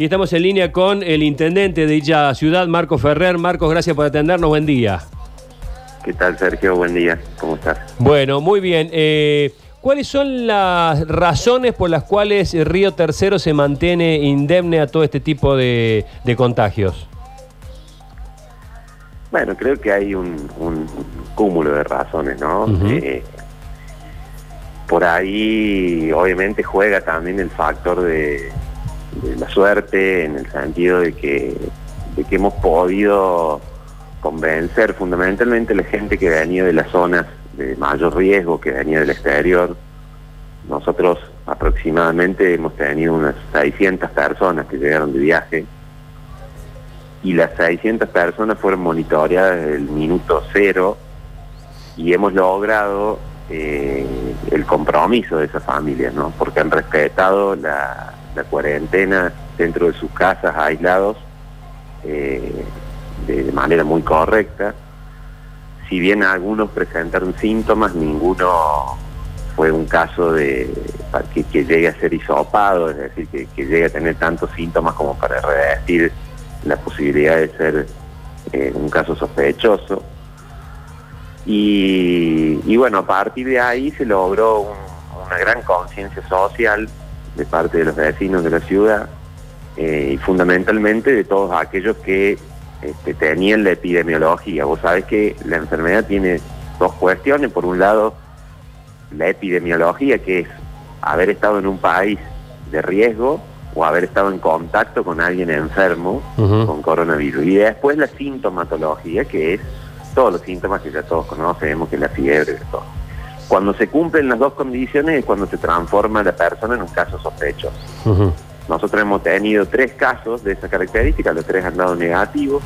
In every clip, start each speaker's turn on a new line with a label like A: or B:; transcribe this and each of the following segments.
A: y estamos en línea con el intendente de dicha ciudad, Marcos Ferrer. Marcos, gracias por atendernos, buen día.
B: ¿Qué tal, Sergio? Buen día, ¿cómo estás?
A: Bueno, muy bien. Eh, ¿Cuáles son las razones por las cuales Río Tercero se mantiene indemne a todo este tipo de, contagios?
B: Bueno, creo que hay un, cúmulo de razones, ¿no? Eh, por ahí, obviamente, juega también el factor de, la suerte, en el sentido de que, de que hemos podido convencer fundamentalmente a la gente que venía de las zonas de mayor riesgo, que venía del exterior. Nosotros aproximadamente hemos tenido unas 600 personas que llegaron de viaje y las 600 personas fueron monitoreadas desde el minuto cero y hemos logrado eh, el compromiso de esas familias, ¿no? porque han respetado la, cuarentena dentro de sus casas aislados. Eh, de, manera muy correcta. Si bien algunos presentaron síntomas, ninguno fue un caso de que, llegue a ser hisopado, es decir, que, llegue a tener tantos síntomas como para revestir la posibilidad de ser eh, un caso sospechoso. Y, bueno, a partir de ahí se logró una gran conciencia social de parte de los vecinos de la ciudad eh, y fundamentalmente de todos aquellos que este, tenían la epidemiología. Vos sabés que la enfermedad tiene dos cuestiones. Por un lado, la epidemiología, que es haber estado en un país de riesgo o haber estado en contacto con alguien enfermo con coronavirus. Y después la sintomatología, que es todos los síntomas que ya todos conocemos, que es la fiebre, todo. Cuando se cumplen las dos condiciones es cuando se transforma la persona en un caso sospechoso. Nosotros hemos tenido tres casos de esa característica, los tres han dado negativos,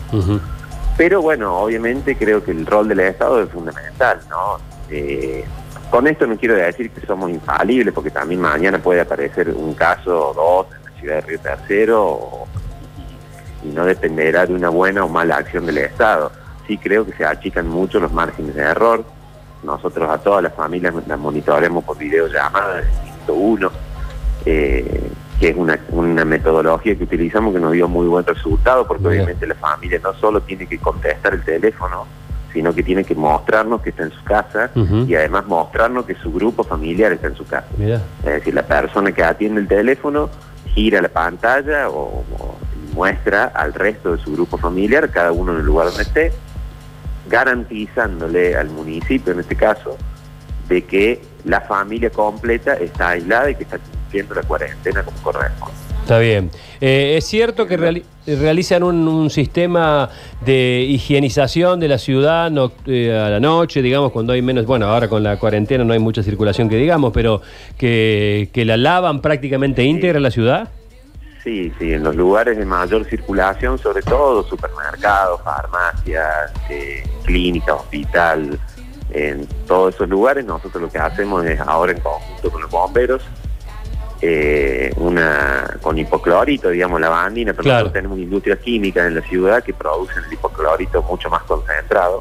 B: pero bueno, obviamente creo que el rol del Estado es fundamental, ¿no? Eh, con esto no quiero decir que somos infalibles, porque también mañana puede aparecer un caso o dos en la ciudad de Río Tercero y no dependerá de una buena o mala acción del Estado. Sí creo que se achican mucho los márgenes de error. Nosotros a todas las familias las monitoreamos por videollamada del 101. Eh, que es una, metodología que utilizamos que nos dio muy buen resultado, porque obviamente la familia no solo tiene que contestar el teléfono, sino que tiene que mostrarnos que está en su casa y además mostrarnos que su grupo familiar está en su casa. Es decir, la persona que atiende el teléfono gira la pantalla o, muestra al resto de su grupo familiar, cada uno en el lugar donde esté, garantizándole al municipio, en este caso, de que la familia completa está aislada y que está la cuarentena como corresponde.
A: Está bien. Eh, ¿Es cierto que realizan un, sistema de higienización de la ciudad eh, a la noche, digamos, cuando hay menos, bueno, ahora con la cuarentena no hay mucha circulación que digamos, pero que, la lavan prácticamente íntegra la ciudad?
B: Sí, sí, en los lugares de mayor circulación, sobre todo supermercados, farmacias, eh, clínica, hospital, en todos esos lugares nosotros lo que hacemos es ahora en conjunto con los bomberos eh, una con hipoclorito, digamos, la bandina, pero nosotros tenemos industrias químicas en la ciudad que producen el hipoclorito mucho más concentrado.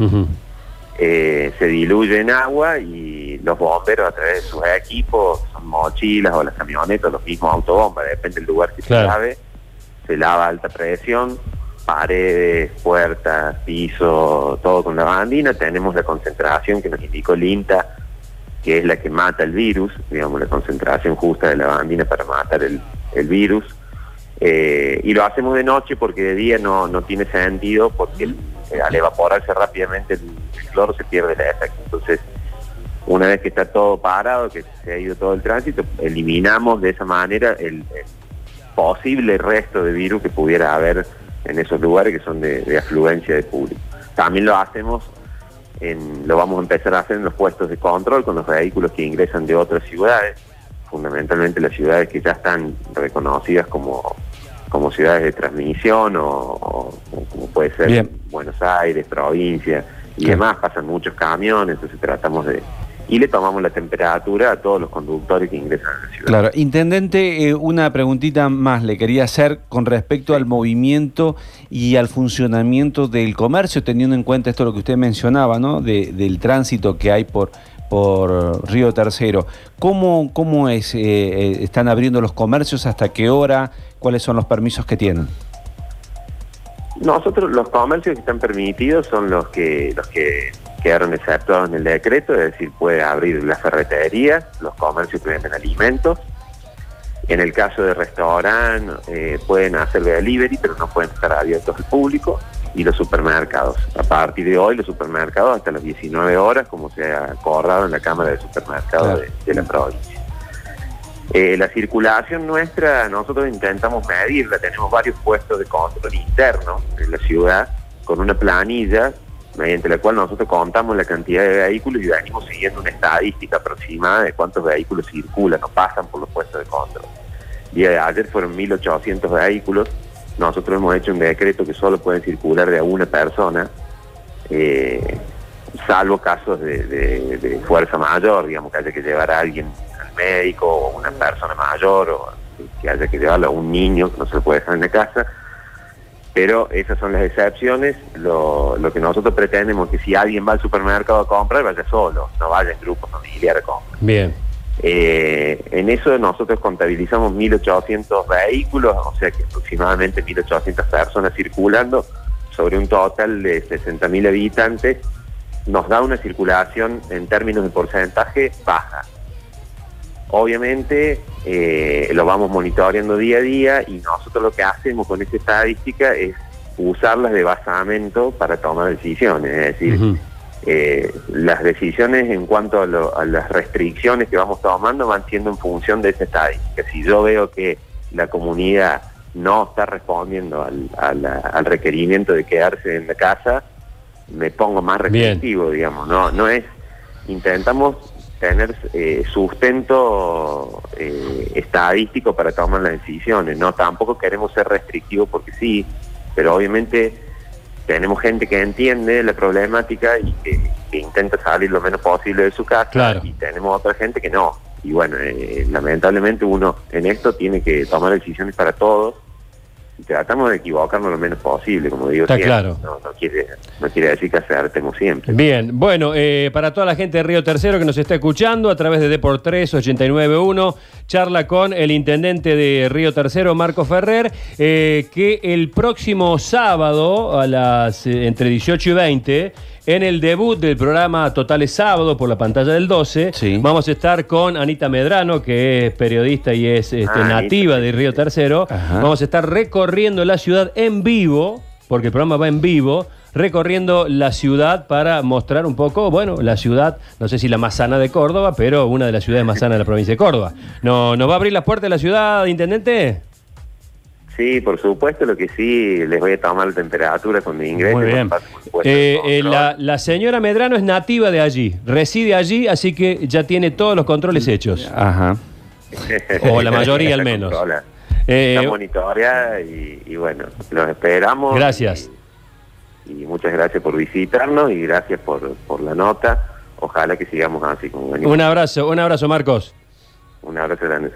B: Eh, se diluye en agua y los bomberos a través de sus equipos, son mochilas o las camionetas, los mismos autobombas, depende del lugar que se lave, se lava a alta presión, paredes, puertas, piso, todo con la bandina, tenemos la concentración que nos indicó el INTA que es la que mata el virus, digamos, la concentración justa de la lavandina para matar el, virus. Eh, y lo hacemos de noche porque de día no, no tiene sentido, porque eh, al evaporarse rápidamente el, cloro se pierde la efecto. Entonces, una vez que está todo parado, que se ha ido todo el tránsito, eliminamos de esa manera el, posible resto de virus que pudiera haber en esos lugares que son de, de afluencia de público. También lo hacemos lo vamos a empezar a hacer en los puestos de control con los vehículos que ingresan de otras ciudades, fundamentalmente las ciudades que ya están reconocidas como, como ciudades de transmisión o, como puede ser Buenos Aires, provincia y demás, pasan muchos camiones, entonces tratamos de, y le tomamos la temperatura a todos los conductores que ingresan a la ciudad.
A: Claro, intendente, eh, una preguntita más le quería hacer con respecto al movimiento y al funcionamiento del comercio, teniendo en cuenta esto lo que usted mencionaba, ¿no? del tránsito que hay por,
C: por Río Tercero. ¿Cómo, cómo es? Eh, eh, ¿Están abriendo los comercios? ¿Hasta qué hora? ¿Cuáles son los permisos que tienen?
B: Nosotros los comercios que están permitidos son los que los que quedaron exceptuados en el decreto, es decir, puede abrir las ferreterías, los comercios que venden alimentos. En el caso de restaurantes eh, pueden hacer delivery, pero no pueden estar abiertos al público. Y los supermercados. A partir de hoy, los supermercados hasta las 19 horas, como se ha acordado en la Cámara de Supermercados de, la provincia. Eh, la circulación nuestra, nosotros intentamos medirla, tenemos varios puestos de control interno en la ciudad con una planilla mediante la cual nosotros contamos la cantidad de vehículos y venimos siguiendo una estadística aproximada de cuántos vehículos circulan o pasan por los puestos de control. El día de ayer fueron 1.800 vehículos, nosotros hemos hecho un decreto que solo pueden circular de una persona, eh, salvo casos de, fuerza mayor, digamos que haya que llevar a alguien al médico o una persona mayor o que haya que llevarlo a un niño que no se lo puede dejar en la casa pero esas son las excepciones. Lo, que nosotros pretendemos es que si alguien va al supermercado a comprar, vaya solo, no vaya en grupo familiar a comprar.
A: Bien.
B: Eh, en eso nosotros contabilizamos 1.800 vehículos, o sea que aproximadamente 1.800 personas circulando sobre un total de 60.000 habitantes, nos da una circulación en términos de porcentaje baja. Obviamente eh, lo vamos monitoreando día a día y nosotros lo que hacemos con esta estadística es usarlas de basamento para tomar decisiones. Es decir, eh, las decisiones en cuanto a, las restricciones que vamos tomando van siendo en función de esa estadística. Si yo veo que la comunidad no está respondiendo al, requerimiento de quedarse en la casa, me pongo más restrictivo, digamos. No, no es, intentamos tener eh, sustento eh, estadístico para tomar las decisiones. No, tampoco queremos ser restrictivos porque sí, pero obviamente tenemos gente que entiende la problemática y que, intenta salir lo menos posible de su casa y tenemos otra gente que no. Y bueno, eh, lamentablemente uno en esto tiene que tomar decisiones para todos tratamos de equivocarnos lo menos posible, como digo
A: Está claro.
B: No, quiere, no quiere decir que acertemos siempre.
A: Bien, bueno, eh, para toda la gente de Río Tercero que nos está escuchando a través de Deport 3 891, charla con el intendente de Río Tercero, Marco Ferrer, eh, que el próximo sábado a las eh, entre 18 y 20 en el debut del programa Totales Sábado por la pantalla del 12, vamos a estar con Anita Medrano, que es periodista y es este, ah, nativa de Río Tercero. Vamos a estar recorriendo la ciudad en vivo, porque el programa va en vivo, recorriendo la ciudad para mostrar un poco, bueno, la ciudad, no sé si la más sana de Córdoba, pero una de las ciudades más sanas de la provincia de Córdoba. ¿No, ¿Nos va a abrir las puertas de la ciudad, intendente?
B: Sí, por supuesto, lo que sí, les voy a tomar la temperatura cuando ingresen.
A: Muy bien. Eh, eh, la, señora Medrano es nativa de allí, reside allí, así que ya tiene todos los controles hechos.
C: Ajá.
A: o la mayoría al menos.
B: Eh, Está monitoreada y, bueno, los esperamos.
A: Gracias.
B: Y, muchas gracias por visitarnos y gracias por, por la nota. Ojalá que sigamos así como
A: venimos. Un abrazo, un abrazo, Marcos.
B: Un abrazo grande,